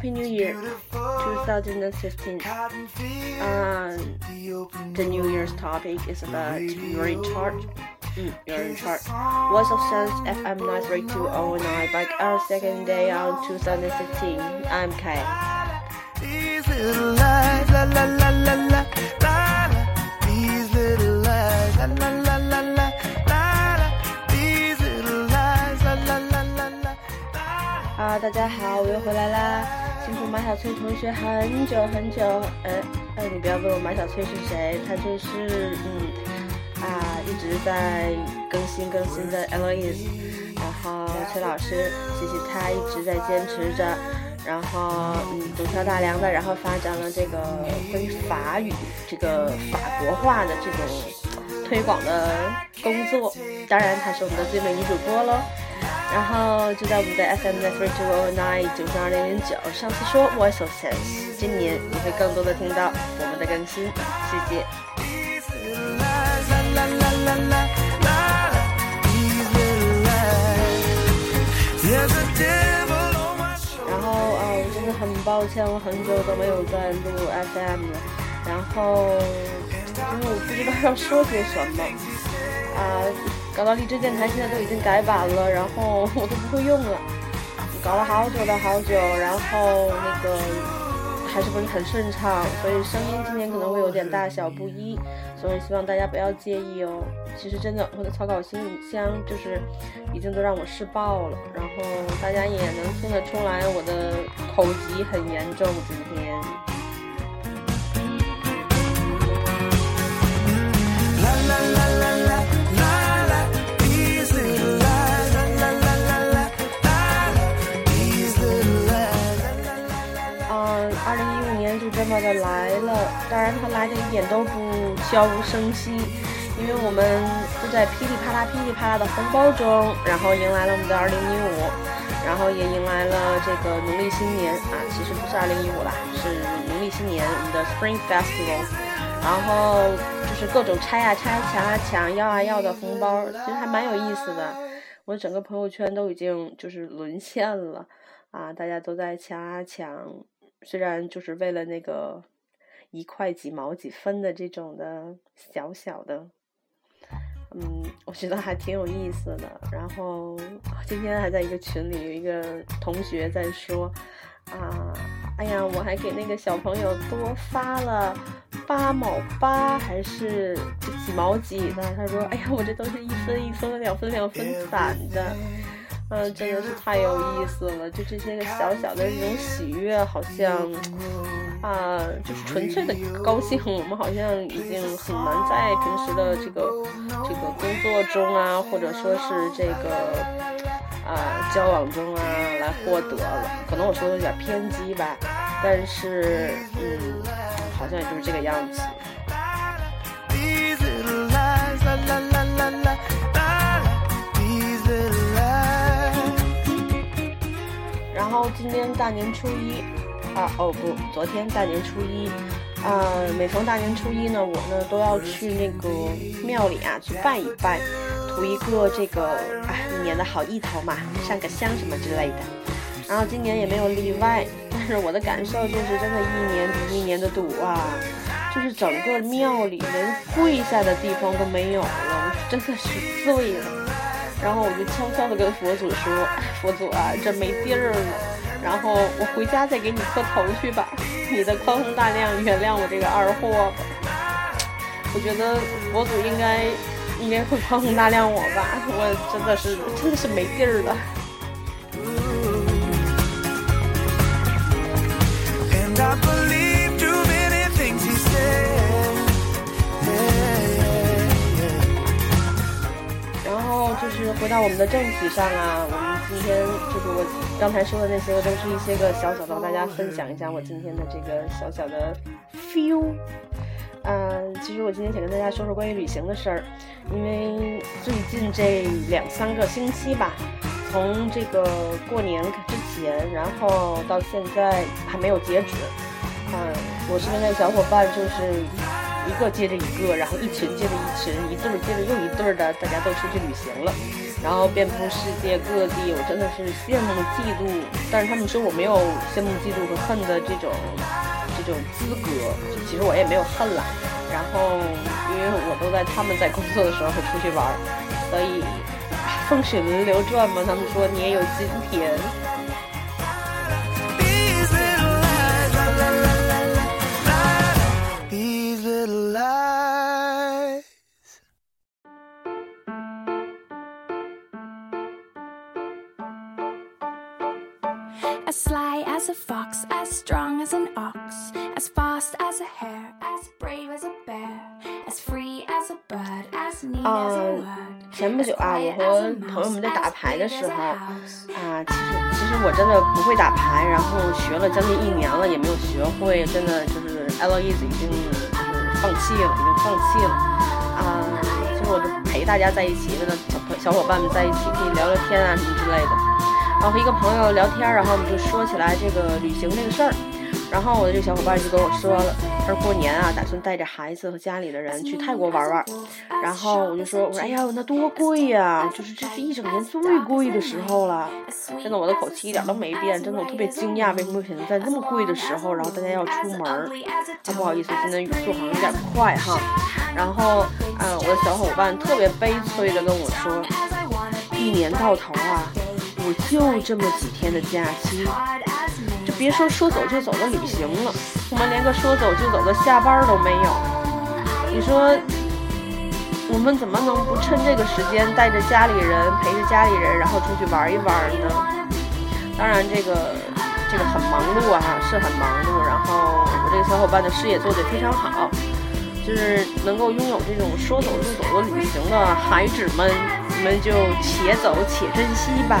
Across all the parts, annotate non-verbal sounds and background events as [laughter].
Happy New Year 2015. Um, the New Year's topic is about you're in charge. Mm, you're in charge. Voice of Sense FM 93209 back our second day on 2015. I'm Kay. These little lies, la la la la la la la. These little lies, la la la la la la la. These little lies, la la la la la. 好，大家好，我又回来啦！ 辛苦马小翠同学很久很久。哎哎，你不要问我马小翠是谁，她就是嗯啊一直在更新更新的 Eloise。然后崔老师，谢谢他一直在坚持着。然后嗯，独挑大梁的，然后发展了这个关于法语这个法国话的这种推广的工作。当然，她是我们的最美女主播喽。然后就在我们的 FM t h r e e two o nine 九三二零零九。上次说 Voice of Sense，今年你会更多的听到我们的更新，谢谢。然后啊、我真的很抱歉，我很久都没有在录 FM 了。然后，因为我不知道要说些什么。啊，搞到荔枝电台现在都已经改版了，然后我都不会用了，搞了好久的好久，然后那个还是不是很顺畅，所以声音今天可能会有点大小不一，所以希望大家不要介意哦。其实真的，我的草稿信箱就是已经都让我试爆了，然后大家也能听得出来我的口疾很严重，今天。年就这么的来了，当然它来的一点都不悄无声息，因为我们就在噼里啪啦、噼里啪啦的红包中，然后迎来了我们的二零一五，然后也迎来了这个农历新年啊，其实不是二零一五啦，是农历新年，我们的 Spring Festival，然后就是各种拆啊拆、抢啊抢、要啊要的红包，其实还蛮有意思的。我整个朋友圈都已经就是沦陷了啊，大家都在抢啊抢，虽然就是为了那个一块几毛几分的这种的小小的，嗯，我觉得还挺有意思的。然后今天还在一个群里，有一个同学在说啊，哎呀，我还给那个小朋友多发了八毛八，还是几毛几的。他说，哎呀，我这都是一分一分、两分两分攒的。嗯，真的是太有意思了，就这些个小小的这种喜悦，好像啊、就是纯粹的高兴。我们好像已经很难在平时的这个这个工作中啊，或者说是这个啊、交往中啊来获得了。可能我说的有点偏激吧，但是嗯，好像也就是这个样子。今天大年初一，啊哦不，昨天大年初一，啊、每逢大年初一呢，我呢都要去那个庙里啊去拜一拜，图一个这个啊一年的好意头嘛，上个香什么之类的。然后今年也没有例外，但是我的感受就是真的一年比一年的堵啊，就是整个庙里连跪下的地方都没有了，真的是醉了。然后我就悄悄地跟佛祖说：“佛祖啊，这没地儿了。然后我回家再给你磕头去吧，[laughs] 你的宽宏大量，原谅我这个二货吧。”我觉得佛祖应该应该会宽宏大量我吧，我真的是真的是没地儿了。然后就是回到我们的正题上啊，我们今天就是我刚才说的那些都是一些个小小的，和大家分享一下我今天的这个小小的 feel。嗯，其实我今天想跟大家说说关于旅行的事儿，因为最近这两三个星期吧，从这个过年之前，然后到现在还没有截止。嗯，我身边的小伙伴就是一个接着一个，然后一群接着一群，一对儿接着又一对儿的，大家都出去旅行了。然后遍布世界各地，我真的是羡慕嫉妒。但是他们说我没有羡慕嫉妒和恨的这种这种资格，其实我也没有恨了。然后因为我都在他们在工作的时候出去玩，所以风水轮流转嘛。他们说你也有今天。as sly as a fox, as strong as an ox, as fast as a hare, as brave as a bear, as free as a bird, as neat as a word. 前不久啊，我和朋友们在打牌的时候，啊，其实其实我真的不会打牌，然后学了将近一年了，也没有学会，真的就是 Eloise 已经就是放弃了，已经放弃了。啊，其实我就陪大家在一起，跟小伙伴们在一起，可以聊聊天啊什么之类的。然后和一个朋友聊天，然后我们就说起来这个旅行这个事儿。然后我的这个小伙伴就跟我说了，他说过年啊，打算带着孩子和家里的人去泰国玩玩。然后我就说，我说哎呀，那多贵呀、就是这是一整年最贵的时候了。真的，我的口气一点都没变，真的，我特别惊讶，为什么选择在那么贵的时候，然后大家要出门儿？啊，不好意思，今天语速好像有点快哈。然后，嗯，我的小伙伴特别悲催的跟我说，一年到头啊，我就这么几天的假期，就别说说走就走的旅行了，我们连个说走就走的下班都没有。你说，我们怎么能不趁这个时间带着家里人，陪着家里人，然后出去玩一玩呢？当然，这个这个很忙碌啊，是很忙碌。然后我这个小伙伴的事业做得非常好，就是能够拥有这种说走就走的旅行的孩子们，你们就且走且珍惜吧。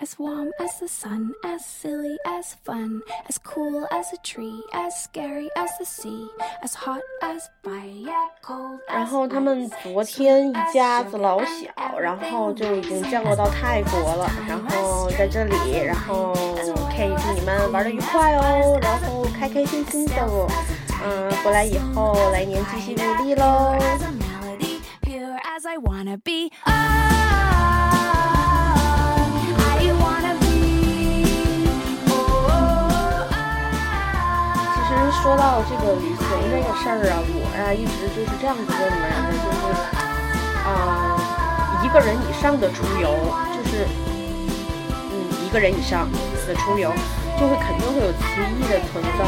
As warm as the sun, as silly as fun, as cool as a tree, as scary as the sea, as hot as fire, cold 然 as 后他们昨天一家子老小，然后就已经降落到泰国了，然后在这里，然后可以祝你们玩的愉快哦，然后开开心心的哦，嗯，回来以后来年继续努力喽。说到这个旅行这个事儿啊，我呀、一直就是这样子认为的，就是啊、一个人以上的出游，就是嗯一个人以上的出游，就会肯定会有奇异的存在，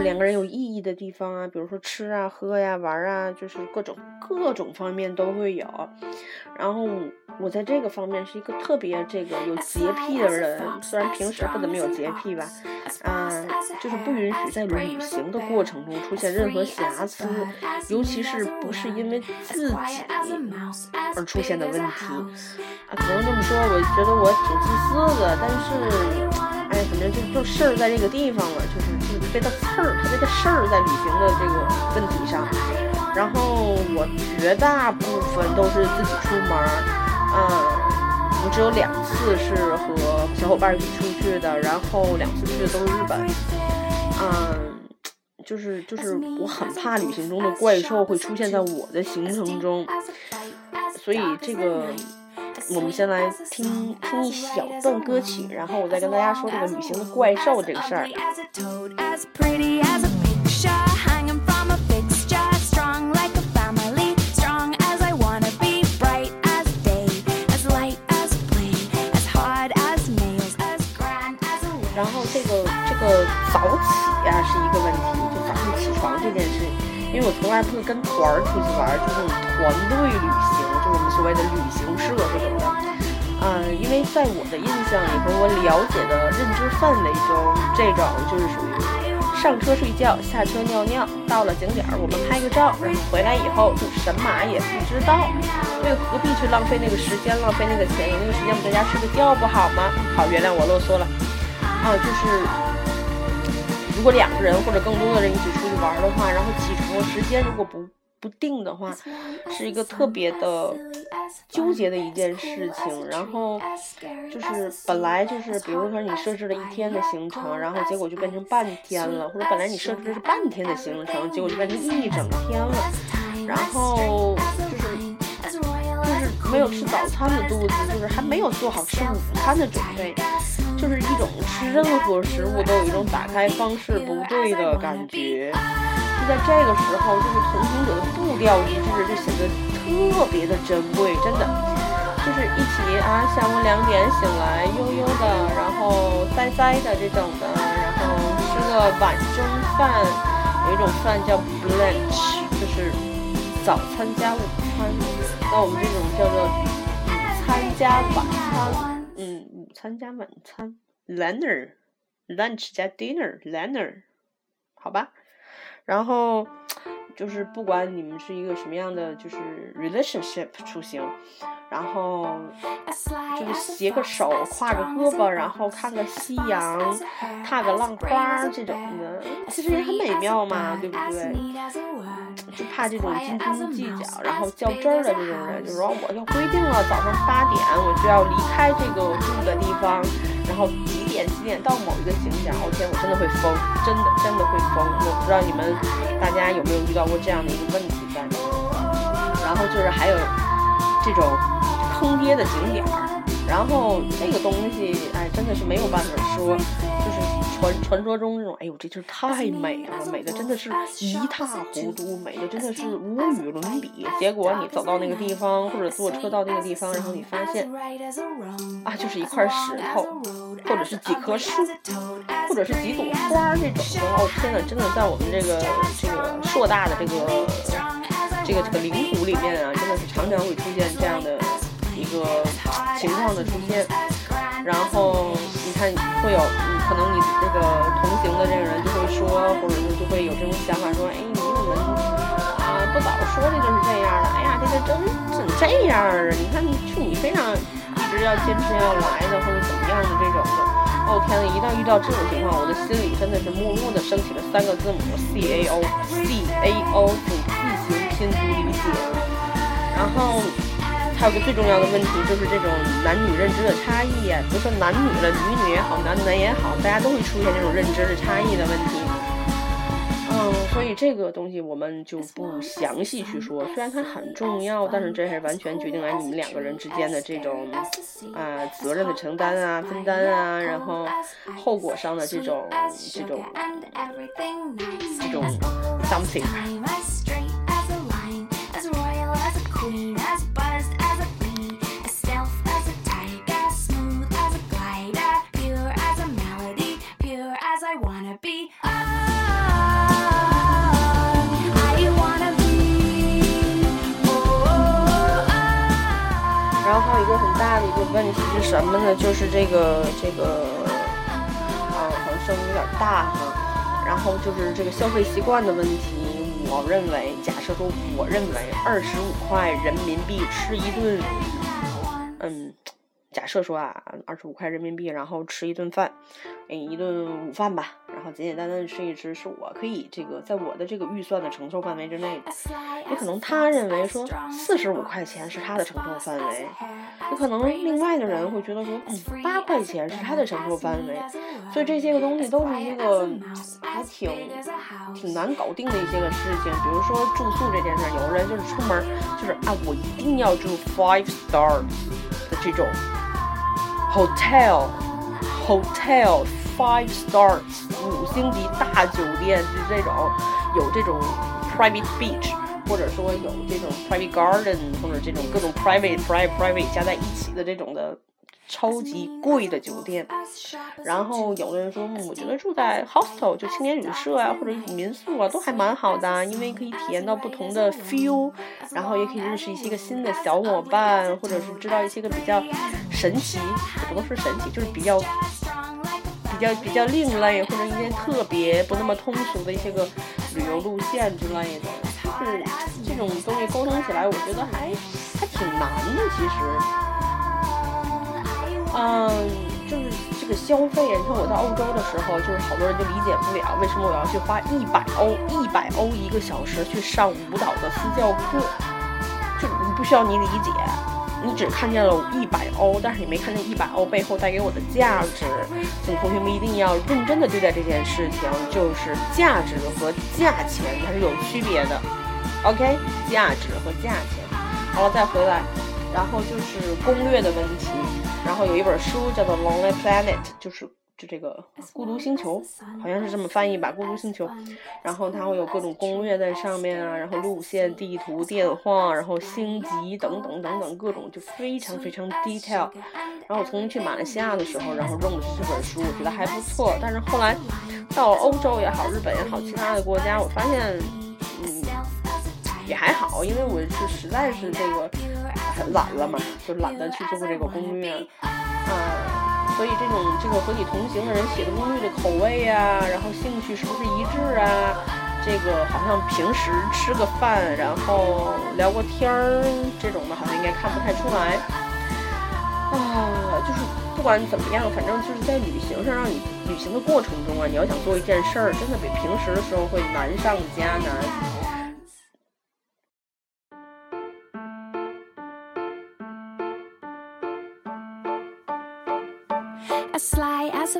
就是两个人有意义的地方啊，比如说吃啊、喝呀、玩啊，就是各种各种方面都会有。然后我在这个方面是一个特别这个有洁癖的人，虽然平时不怎么有洁癖吧，啊、就是不允许在旅行的过程中出现任何瑕疵，尤其是不是因为自己而出现的问题。啊，可能这么说，我觉得我挺自私的，但是，哎，反正就就事儿在这个地方了，就是就是特别的刺儿，特别的事儿在旅行的这个问题上。然后我绝大部分都是自己出门，嗯，我只有两次是和小伙伴一起出去的，然后两次去的都是日本，嗯。就是就是我很怕旅行中的怪兽会出现在我的行程中，所以这个我们先来听听一小段歌曲，然后我再跟大家说这个旅行的怪兽这个事。然后这个这个早起啊是一个问题，就早上起床这件事，因为我从来不跟团儿出去玩，就是团队旅行，就是我们所谓的旅行社，对吧？嗯，因为在我的印象里和我了解的认知范围中，这种就是属于上车睡觉，下车尿尿，到了景点儿我们拍个照，然后回来以后就神马也不知道，所以何必去浪费那个时间，浪费那个钱？有那个时间我们在家睡个觉不好吗？好，原谅我啰嗦了。啊，就是如果两个人或者更多的人一起出去玩的话，然后起床时间如果不不定的话，是一个特别的纠结的一件事情。然后就是本来就是，比如说你设置了一天的行程，然后结果就变成半天了，或者本来你设置的是半天的行程，结果就变成一整天了。然后就是就是没有吃早餐的肚子，就是还没有做好吃午餐的准备，就是一种吃任何食物都有一种打开方式不对的感觉。就在这个时候，就是同行者的步调一致，就显得特别的珍贵，真的。就是一起啊，下午两点醒来，悠悠的，然后塞塞的这种的，然后吃个晚中饭，有一种饭叫 brunch，就是早餐加午餐。那我们这种叫做午餐加晚餐，嗯，午餐加晚餐，lunner，lunch 加 dinner，lunner，好吧。然后就是不管你们是一个什么样的就是 relationship 出行，然后就是携个手，挎个胳膊，然后看个夕阳，踏个浪花这种的，其实也很美妙嘛，对不对？就怕这种斤斤计较，然后较真儿的这种人，就说我要规定了早上八点我就要离开这个住的地方，然后几几点到某一个景点，我天，我真的会疯，真的真的会疯。我不知道你们大家有没有遇到过这样的一个问题在？然后就是还有这种坑爹的景点儿，然后这个东西，哎，真的是没有办法说，就是传传说中那种，哎呦，这地儿太美了，美的真的是一塌糊涂，美的真的是无与伦比。结果你走到那个地方，或者坐车到那个地方，然后你发现，啊，就是一块石头，或者是几棵树，或者是几朵花儿这种的。哦天呐，真的在我们这个这个硕大的这个这个这个领土里面啊，真的是常常会出现这样的个情况的出现。然后你看会有，可能你这个同行的这个人就会说，或者是就会有这种想法说，哎，你怎么啊不早说的就是这样的？哎呀，这个真怎么这样啊？你看，就你非常一直要坚持要来的，或者怎么样的这种的。哦天呐，一旦遇到这种情况，我的心里真的是默默的升起了三个字母 C A O C A O，请自行拼读理解。然后还有个最重要的问题就是这种男女认知的差异啊，不是男女了，女女也好，男男也好，大家都会出现这种认知的差异的问题。嗯，所以这个东西我们就不详细去说，虽然它很重要，但是这还是完全决定了你们两个人之间的这种啊、责任的承担啊、分担啊，然后后果上的这种这种这种 something。问题是什么呢？就是这个这个啊，好像声音有点大哈。然后就是这个消费习惯的问题。我认为，假设说，我认为二十五块人民币吃一顿，设说啊，二十五块人民币，然后吃一顿饭，哎，一顿午饭吧，然后简简单单的吃一吃，是我可以这个在我的这个预算的承受范围之内的。也可能他认为说四十五块钱是他的承受范围，也可能另外的人会觉得说，嗯，八块钱是他的承受范围，所以这些个东西都是一个还挺挺难搞定的一些个事情。比如说住宿这件事儿，有的人就是出门就是啊，我一定要住 five stars 的这种 hotel hotel five stars 五星级大酒店，就是这种有这种 private beach。或者说有这种 private garden，或者这种各种 private private private 加在一起的这种的超级贵的酒店。然后有的人说，我觉得住在 hostel 就青年旅社啊，或者民宿啊，都还蛮好的，因为可以体验到不同的 feel，然后也可以认识一些个新的小伙伴，或者是知道一些个比较神奇，也不能说神奇，就是比较比较比较另类，或者一些特别不那么通俗的一些个旅游路线之类的。就是这种东西沟通起来，我觉得还还挺难的。其实，嗯，就是这个消费，你看我到欧洲的时候，就是好多人就理解不了，为什么我要去花一百欧，一百欧一个小时去上舞蹈的私教课，就不需要你理解。你只看见了一百欧，但是你没看见一百欧背后带给我的价值。请同学们一定要认真的对待这件事情，就是价值和价钱它是有区别的。OK，价值和价钱。好了，再回来，然后就是攻略的问题。然后有一本书叫做《Lonely Planet》，就是就这个孤独星球，好像是这么翻译吧，孤独星球。然后它会有各种攻略在上面啊，然后路线、地图、电话，然后星级等等等等各种，就非常非常 detail。然后我曾经去马来西亚的时候，然后用的是这本书，我觉得还不错。但是后来到了欧洲也好，日本也好，其他的国家，我发现，嗯，也还好，因为我是实在是这个很懒了嘛，就懒得去做这个攻略，啊、所以这种这个和你同行的人写的攻略的口味啊，然后兴趣是不是一致啊？这个好像平时吃个饭，然后聊个天儿这种的，好像应该看不太出来。啊，就是不管怎么样，反正就是在旅行上，让你旅行的过程中啊，你要想做一件事儿，真的比平时的时候会难上加难。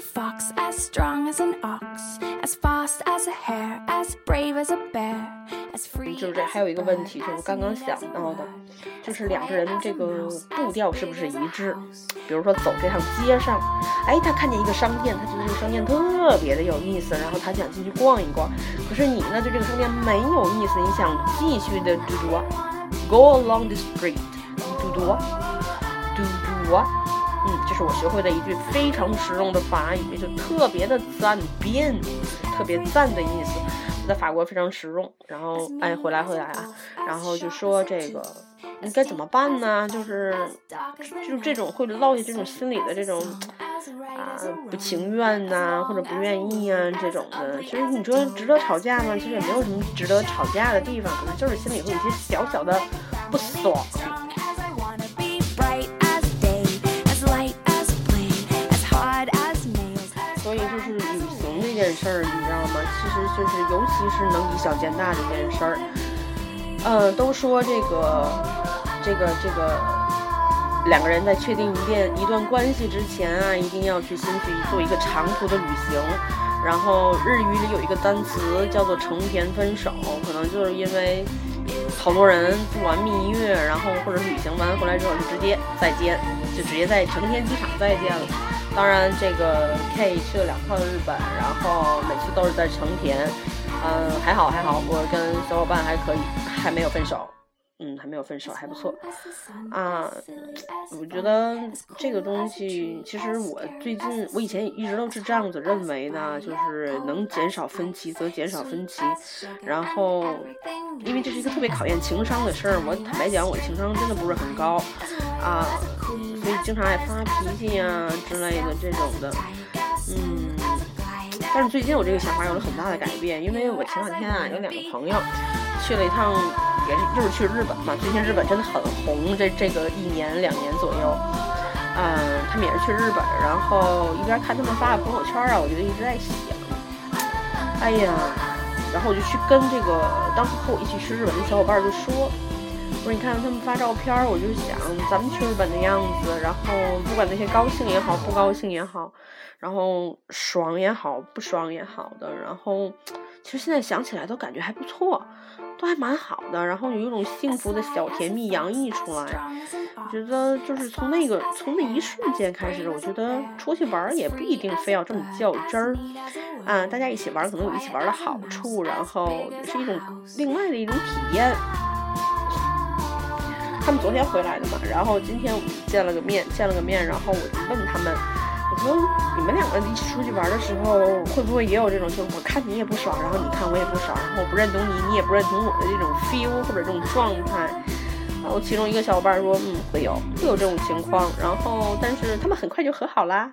A fox, as strong as an ox, as fast as a hare, as brave as a bear, as free 就是这还有一个问题，就是我刚刚想到的就是两个人的这个步调是不是一致？比如说走这趟街上，哎，他看见一个商店，他觉得这个商店特别的有意思，然后他想进去逛一逛。可是你呢，对这个商店没有意思，你想继续的嘟嘟，go along the street，嘟嘟，嘟嘟。我学会的一句非常实用的法语，就特别的赞变，特别赞的意思，在法国非常实用。然后，哎，回来回来啊，然后就说这个你该怎么办呢？就是就这种会落下这种心理的这种啊不情愿呐、或者不愿意啊这种的。其实你说值得吵架吗？其实也没有什么值得吵架的地方，可能就是心里会有一些小小的不爽。就是，尤其是能以小见大这件事儿。呃，都说这个，这个，这个，两个人在确定一遍一段关系之前啊，一定要去先去做一个长途的旅行。然后日语里有一个单词叫做成田分手，可能就是因为好多人度完蜜月，然后或者旅行完回来之后就直接再见，就直接在成田机场再见了。当然，这个 K 去了两趟日本，然后每次都是在成田。嗯，还好还好，我跟小伙伴还可以，还没有分手。嗯，还没有分手，还不错。啊，我觉得这个东西，其实我最近，我以前一直都是这样子认为的，就是能减少分歧则减少分歧。然后，因为这是一个特别考验情商的事儿，我坦白讲，我情商真的不是很高啊，所以经常爱发脾气呀、之类的这种的，嗯。但是最近我这个想法有了很大的改变，因为我前两天啊有两个朋友去了一趟，也是就是去日本嘛。最近日本真的很红，这这个一年两年左右，嗯，他们也是去日本，然后一边看他们发的朋友圈啊，我就一直在想，哎呀，然后我就去跟这个当时和我一起去日本的小伙伴就说。我说你看他们发照片，我就想咱们去日本的样子，然后不管那些高兴也好，不高兴也好，然后爽也好，不爽也好的，然后其实现在想起来都感觉还不错，都还蛮好的，然后有一种幸福的小甜蜜洋溢出来。我觉得就是从那个从那一瞬间开始，我觉得出去玩也不一定非要这么较真儿，啊，大家一起玩可能有一起玩的好处，然后也是一种另外的一种体验。他们昨天回来的嘛，然后今天我们见了个面，见了个面，然后我就问他们，我说你们两个一起出去玩的时候，会不会也有这种，就我看你也不爽，然后你看我也不爽，然后我不认同你，你也不认同我的这种 feel 或者这种状态。然后其中一个小伙伴说，嗯，会有会有这种情况，然后但是他们很快就和好啦。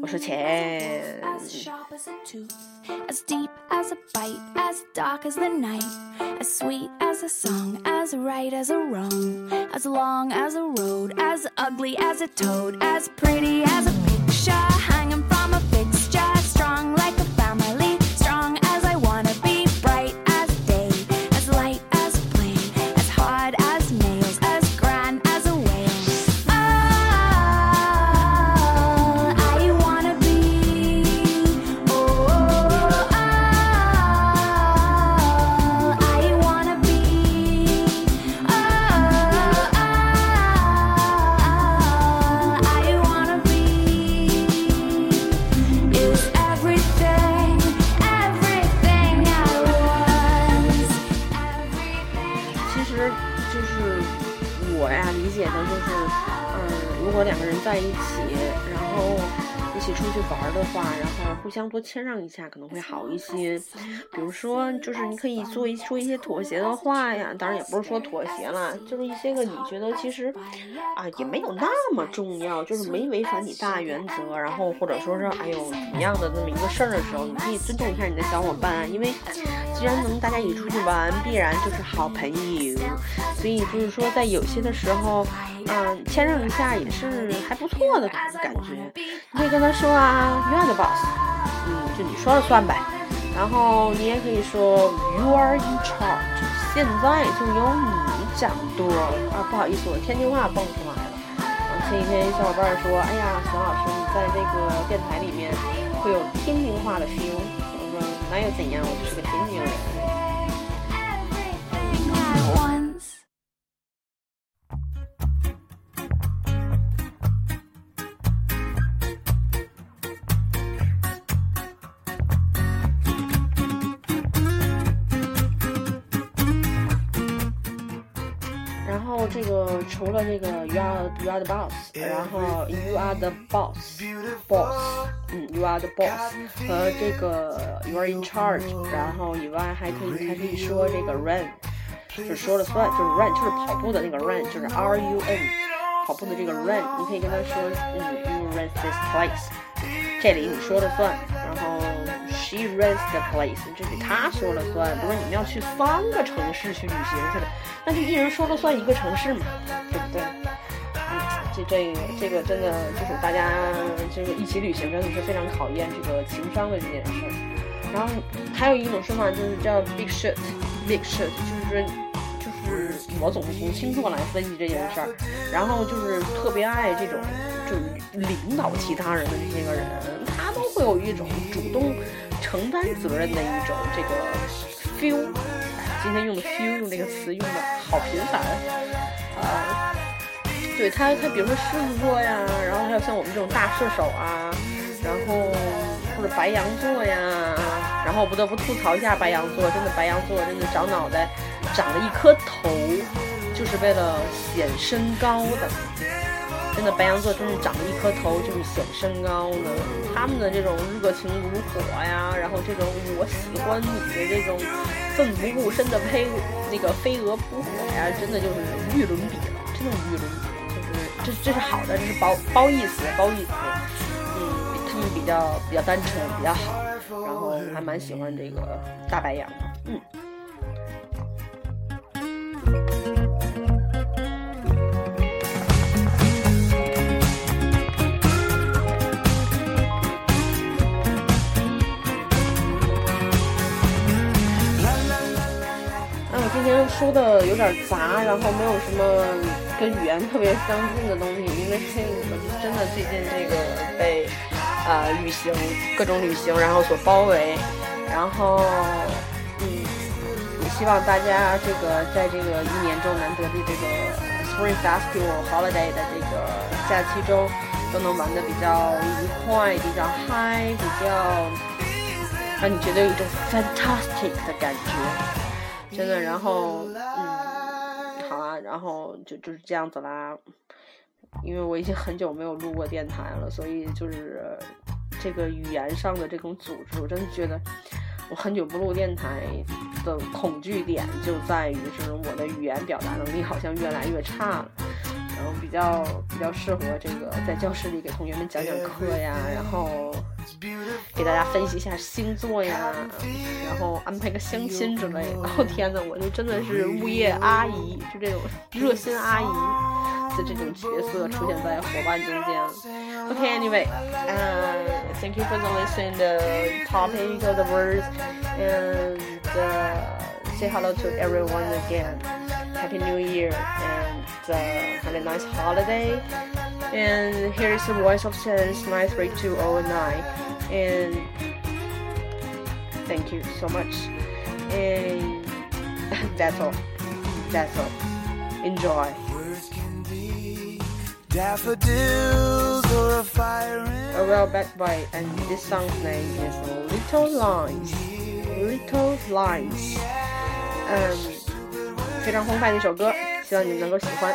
我说切，[laughs] shine. 如果两个人在一起，然后一起出去玩的话，然后互相多谦让一下，可能会好一些。比如说，就是你可以做一说一些妥协的话呀，当然也不是说妥协啦，就是一些个你觉得其实啊也没有那么重要，就是没违反你大原则，然后或者说是哎呦怎么样的那么一个事儿的时候，你可以尊重一下你的小伙伴，因为既然能大家一起出去玩，必然就是好朋友，所以就是说在有些的时候，嗯，谦让一下也是还不错的感觉。你可以跟他说啊，You are the boss，嗯，就你说了算呗。然后你也可以说 You are in charge，现在就由你掌舵啊。不好意思，我天津话蹦出来了。前几天小伙伴说，哎呀，熊老师你在这个电台里面会有天津话的 feel。那又怎样，我就是个天津人。除了这个 you are you are the boss，然后 you are the boss boss，嗯 you are the boss 和这个 you are in charge，然后以外还可以还可以说这个 run，就是说了算，就是 run 就是跑步的那个 run，就是 R U N，跑步的这个 run，你可以跟他说嗯 you run this place，这里你说了算，然后 she runs the place，这里她说了算。如果你们要去三个城市去旅行去了，那就一人说了算一个城市嘛， 这这个真的就是大家就是一起旅行真的是非常考验这个情商的这件事儿。然后还有一种说法就是叫 big shit，big shit 就是就是我总是从星座来分析这件事儿，然后就是特别爱这种就是领导其他人的这些个人，他都会有一种主动承担责任的一种这个 feel。今天用的 feel 用这个词用的好频繁，啊、对他，他比如说狮子座呀，然后还有像我们这种大射手啊，然后或者白羊座呀，然后不得不吐槽一下白羊座，真的白羊座真的长脑袋长了一颗头，就是为了显身高的。真的白羊座真是长了一颗头就是显身高的，他们的这种热情如火呀，然后这种我喜欢你的这种奋不顾身的飞那个飞蛾扑火呀，真的就是无与伦比了，真的无与伦比，这这是好的，这是褒褒义词，褒义词，嗯，他们比较比较单纯，比较好，然后还蛮喜欢这个大白羊的，嗯。那我今天说的有点杂，然后没有什么跟语言特别相近的东西，因为我真的最近这个被呃旅行各种旅行然后所包围，然后嗯，也希望大家这个在这个一年中难得的这个 Spring Festival Holiday 的这个假期中，都能玩的比较愉快，比较嗨，比较让你觉得有一种 fantastic 的感觉。真的，然后嗯，好啊，然后就就是这样子啦。因为我已经很久没有录过电台了，所以就是这个语言上的这种组织，我真的觉得我很久不录电台的恐惧点就在于，是我的语言表达能力好像越来越差了。比较比较适合这个在教室里给同学们讲讲课呀，然后给大家分析一下星座呀，然后安排个相亲之类的。哦天呐，我就真的是物业阿姨，就这种热心阿姨的这种角色出现在伙伴中间。Okay, anyway, uh, thank you for the listen the topic of the words and uh, say hello to everyone again. Happy New Year and uh, have a nice holiday. And here is the voice of Sense 93209. And thank you so much. And [laughs] that's all. That's all. Enjoy. Words can be daffodils or a fire A well back by and this song's name is Little Lines. Little Lines. 嗯，非常欢快的一首歌，希望你们能够喜欢。